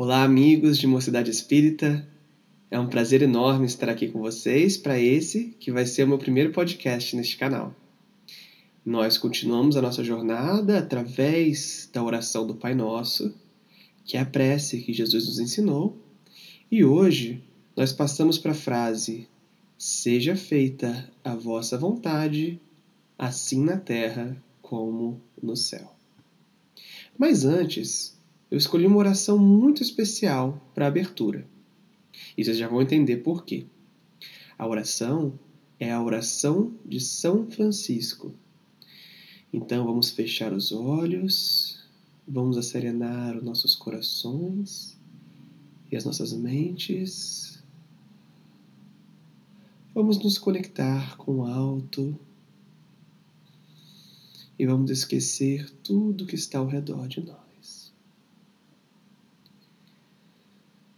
Olá, amigos de Mocidade Espírita. É um prazer enorme estar aqui com vocês para esse que vai ser o meu primeiro podcast neste canal. Nós continuamos a nossa jornada através da oração do Pai Nosso, que é a prece que Jesus nos ensinou, e hoje nós passamos para a frase: Seja feita a vossa vontade, assim na terra como no céu. Mas antes, eu escolhi uma oração muito especial para a abertura. E vocês já vão entender por quê. A oração é a oração de São Francisco. Então vamos fechar os olhos, vamos acerenar os nossos corações e as nossas mentes. Vamos nos conectar com o alto e vamos esquecer tudo que está ao redor de nós.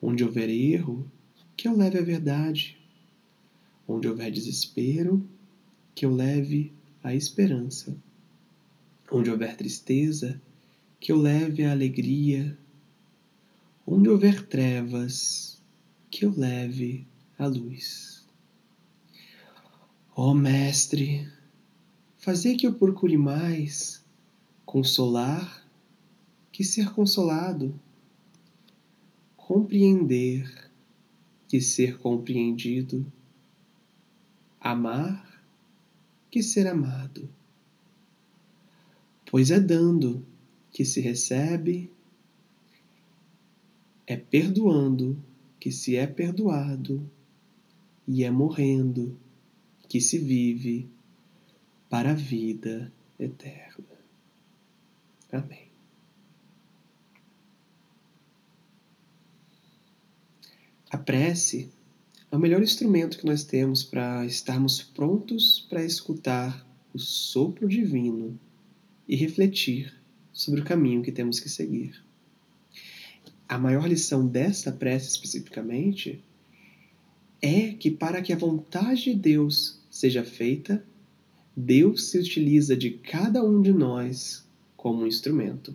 Onde houver erro, que eu leve a verdade. Onde houver desespero, que eu leve a esperança. Onde houver tristeza, que eu leve a alegria. Onde houver trevas, que eu leve a luz. Ó oh, Mestre, fazei que eu procure mais consolar que ser consolado, compreender que ser compreendido, amar que ser amado. Pois é dando que se recebe, é perdoando que se é perdoado, e é morrendo que se vive para a vida eterna. Amém. A prece é o melhor instrumento que nós temos para estarmos prontos para escutar o sopro divino e refletir sobre o caminho que temos que seguir. A maior lição desta prece especificamente é que para que a vontade de Deus seja feita, Deus se utiliza de cada um de nós como um instrumento.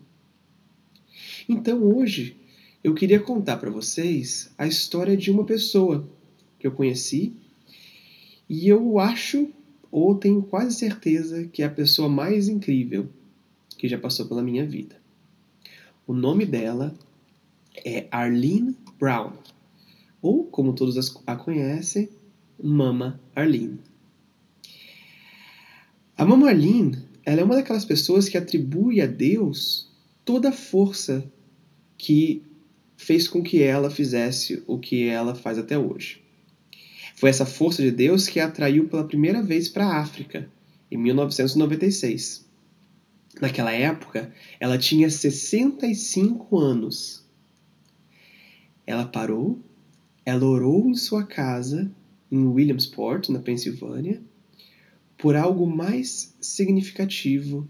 Então hoje eu queria contar para vocês a história de uma pessoa que eu conheci e eu acho ou tenho quase certeza que é a pessoa mais incrível que já passou pela minha vida. O nome dela é Arlene Brown, ou como todos a conhecem, Mama Arlene. A Mama Arlene ela é uma daquelas pessoas que atribui a Deus toda a força que fez com que ela fizesse o que ela faz até hoje. Foi essa força de Deus que a atraiu pela primeira vez para a África, em 1996. Naquela época, ela tinha 65 anos. Ela parou, ela orou em sua casa, em Williamsport, na Pensilvânia, por algo mais significativo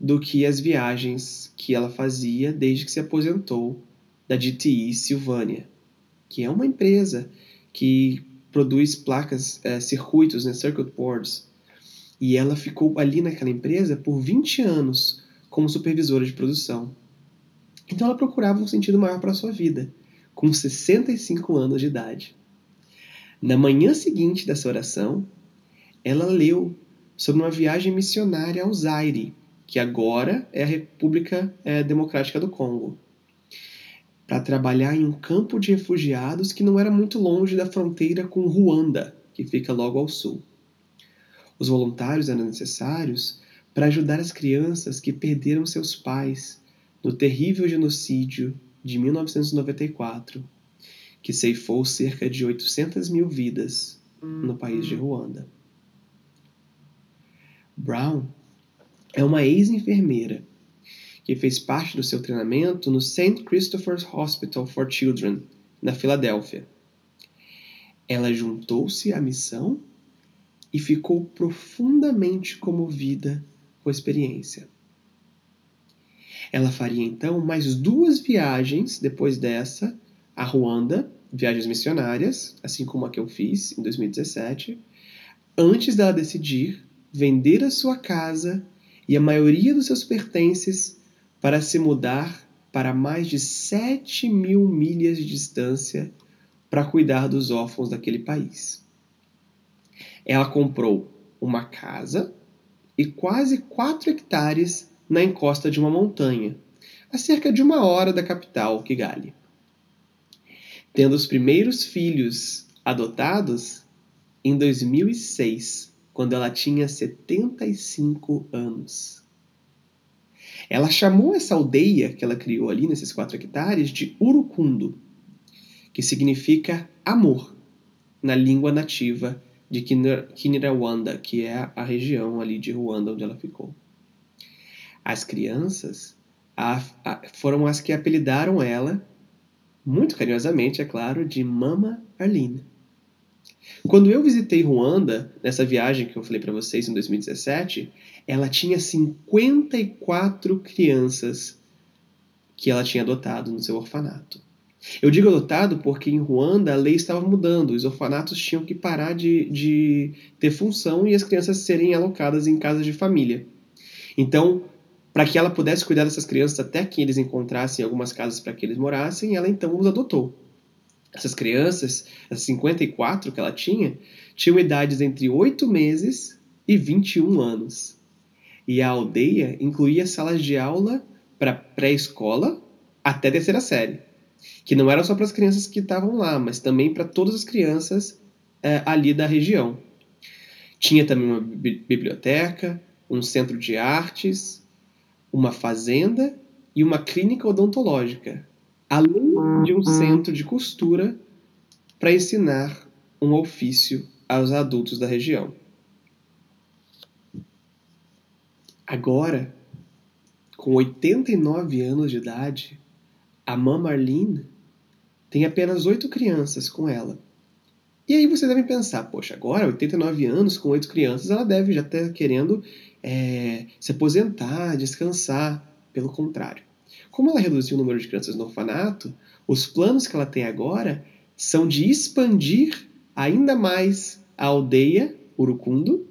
do que as viagens que ela fazia desde que se aposentou da GTE Silvânia, que é uma empresa que produz placas, é, circuitos, né, circuit boards, e ela ficou ali naquela empresa por 20 anos como supervisora de produção. Então ela procurava um sentido maior para sua vida, com 65 anos de idade. Na manhã seguinte dessa oração, ela leu sobre uma viagem missionária ao Zaire, que agora é a República é, Democrática do Congo, para trabalhar em um campo de refugiados que não era muito longe da fronteira com Ruanda, que fica logo ao sul. Os voluntários eram necessários para ajudar as crianças que perderam seus pais no terrível genocídio de 1994, que ceifou cerca de 800 mil vidas no país de Ruanda. Brown é uma ex-enfermeira que fez parte do seu treinamento no St. Christopher's Hospital for Children, na Filadélfia. Ela juntou-se à missão e ficou profundamente comovida com a experiência. Ela faria então mais duas viagens depois dessa a Ruanda, viagens missionárias, assim como a que eu fiz em 2017, antes dela decidir vender a sua casa e a maioria dos seus pertences para se mudar para mais de 7 mil milhas de distância para cuidar dos órfãos daquele país. Ela comprou uma casa e quase 4 hectares na encosta de uma montanha, a cerca de uma hora da capital, Kigali. Tendo os primeiros filhos adotados em 2006, quando ela tinha 75 anos. Ela chamou essa aldeia que ela criou ali, nesses quatro hectares, de Urucundo, que significa amor, na língua nativa de Kinyarwanda, que é a região ali de Ruanda onde ela ficou. As crianças a, a, foram as que apelidaram ela, muito carinhosamente, é claro, de Mama Arlene. Quando eu visitei Ruanda, nessa viagem que eu falei para vocês em 2017, ela tinha 54 crianças que ela tinha adotado no seu orfanato. Eu digo adotado porque em Ruanda a lei estava mudando, os orfanatos tinham que parar de, de ter função e as crianças serem alocadas em casas de família. Então, para que ela pudesse cuidar dessas crianças até que eles encontrassem algumas casas para que eles morassem, ela então os adotou. Essas crianças, as 54 que ela tinha, tinham idades entre 8 meses e 21 anos. E a aldeia incluía salas de aula para pré-escola até terceira série, que não eram só para as crianças que estavam lá, mas também para todas as crianças é, ali da região. Tinha também uma biblioteca, um centro de artes, uma fazenda e uma clínica odontológica, além de um centro de costura para ensinar um ofício aos adultos da região. Agora, com 89 anos de idade, a Mama Marlene tem apenas oito crianças com ela. E aí você deve pensar, poxa, agora, 89 anos, com oito crianças, ela deve já estar querendo é, se aposentar, descansar. Pelo contrário. Como ela reduziu o número de crianças no orfanato, os planos que ela tem agora são de expandir ainda mais a aldeia Urucundo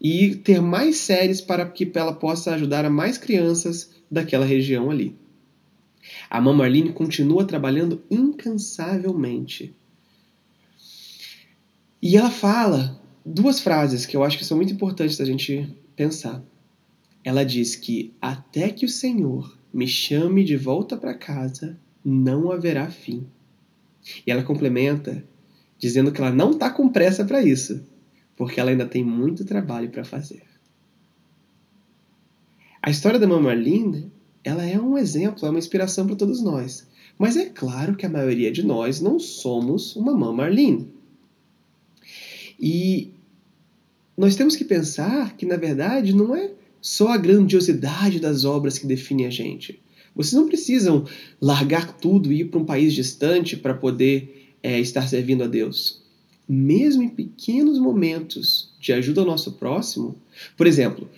e ter mais séries para que ela possa ajudar a mais crianças daquela região ali. A Mama Arlene continua trabalhando incansavelmente. E ela fala duas frases que eu acho que são muito importantes da gente pensar. Ela diz que até que o Senhor me chame de volta para casa, não haverá fim. E ela complementa dizendo que ela não está com pressa para isso, porque ela ainda tem muito trabalho para fazer. A história da Mama Marlene, ela é um exemplo, é uma inspiração para todos nós. Mas é claro que a maioria de nós não somos uma Mama Marlene. E nós temos que pensar que, na verdade, não é só a grandiosidade das obras que define a gente. Vocês não precisam largar tudo e ir para um país distante para poder é, estar servindo a Deus. Mesmo em pequenos momentos de ajuda ao nosso próximo, por exemplo,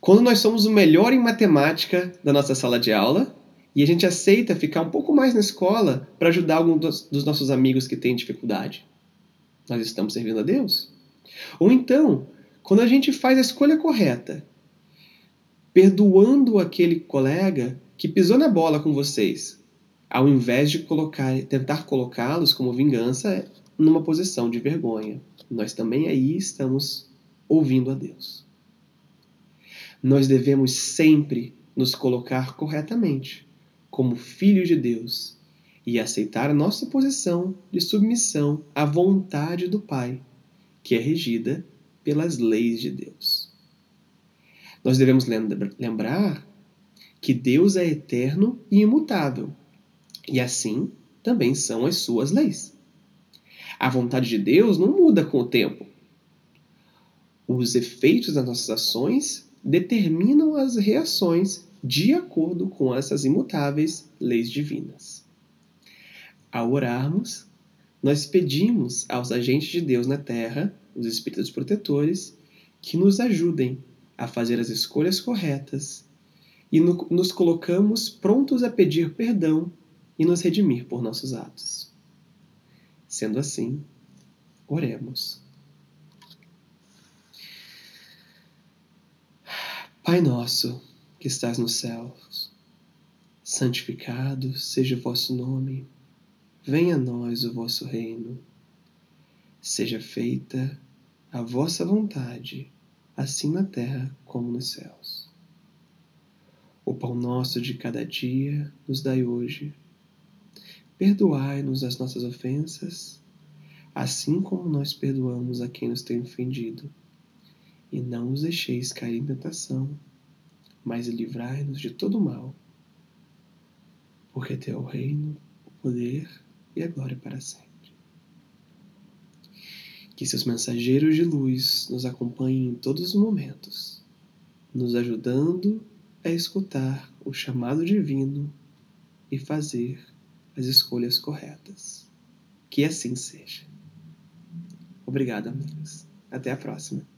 quando nós somos o melhor em matemática da nossa sala de aula e a gente aceita ficar um pouco mais na escola para ajudar algum dos, dos nossos amigos que têm dificuldade, nós estamos servindo a Deus. Ou então, quando a gente faz a escolha correta perdoando aquele colega que pisou na bola com vocês, ao invés de colocar, tentar colocá-los como vingança numa posição de vergonha. Nós também aí estamos ouvindo a Deus. Nós devemos sempre nos colocar corretamente como filhos de Deus e aceitar a nossa posição de submissão à vontade do Pai, que é regida pelas leis de Deus. Nós devemos lembrar que Deus é eterno e imutável, e assim também são as suas leis. A vontade de Deus não muda com o tempo. Os efeitos das nossas ações determinam as reações de acordo com essas imutáveis leis divinas. Ao orarmos, nós pedimos aos agentes de Deus na Terra, os espíritos protetores, que nos ajudem a fazer as escolhas corretas e no, nos colocamos prontos a pedir perdão e nos redimir por nossos atos. Sendo assim, oremos. Pai nosso, que estás nos céus, santificado seja o vosso nome, venha a nós o vosso reino, seja feita a vossa vontade, assim na terra como nos céus. O pão nosso de cada dia nos dai hoje. Perdoai-nos as nossas ofensas, assim como nós perdoamos a quem nos tem ofendido. E não os deixeis cair em tentação, mas livrai-nos de todo mal. Porque teu é reino, o poder e a glória para sempre. Que seus mensageiros de luz nos acompanhem em todos os momentos, nos ajudando a escutar o chamado divino e fazer as escolhas corretas. Que assim seja. Obrigado, amigos. Até a próxima.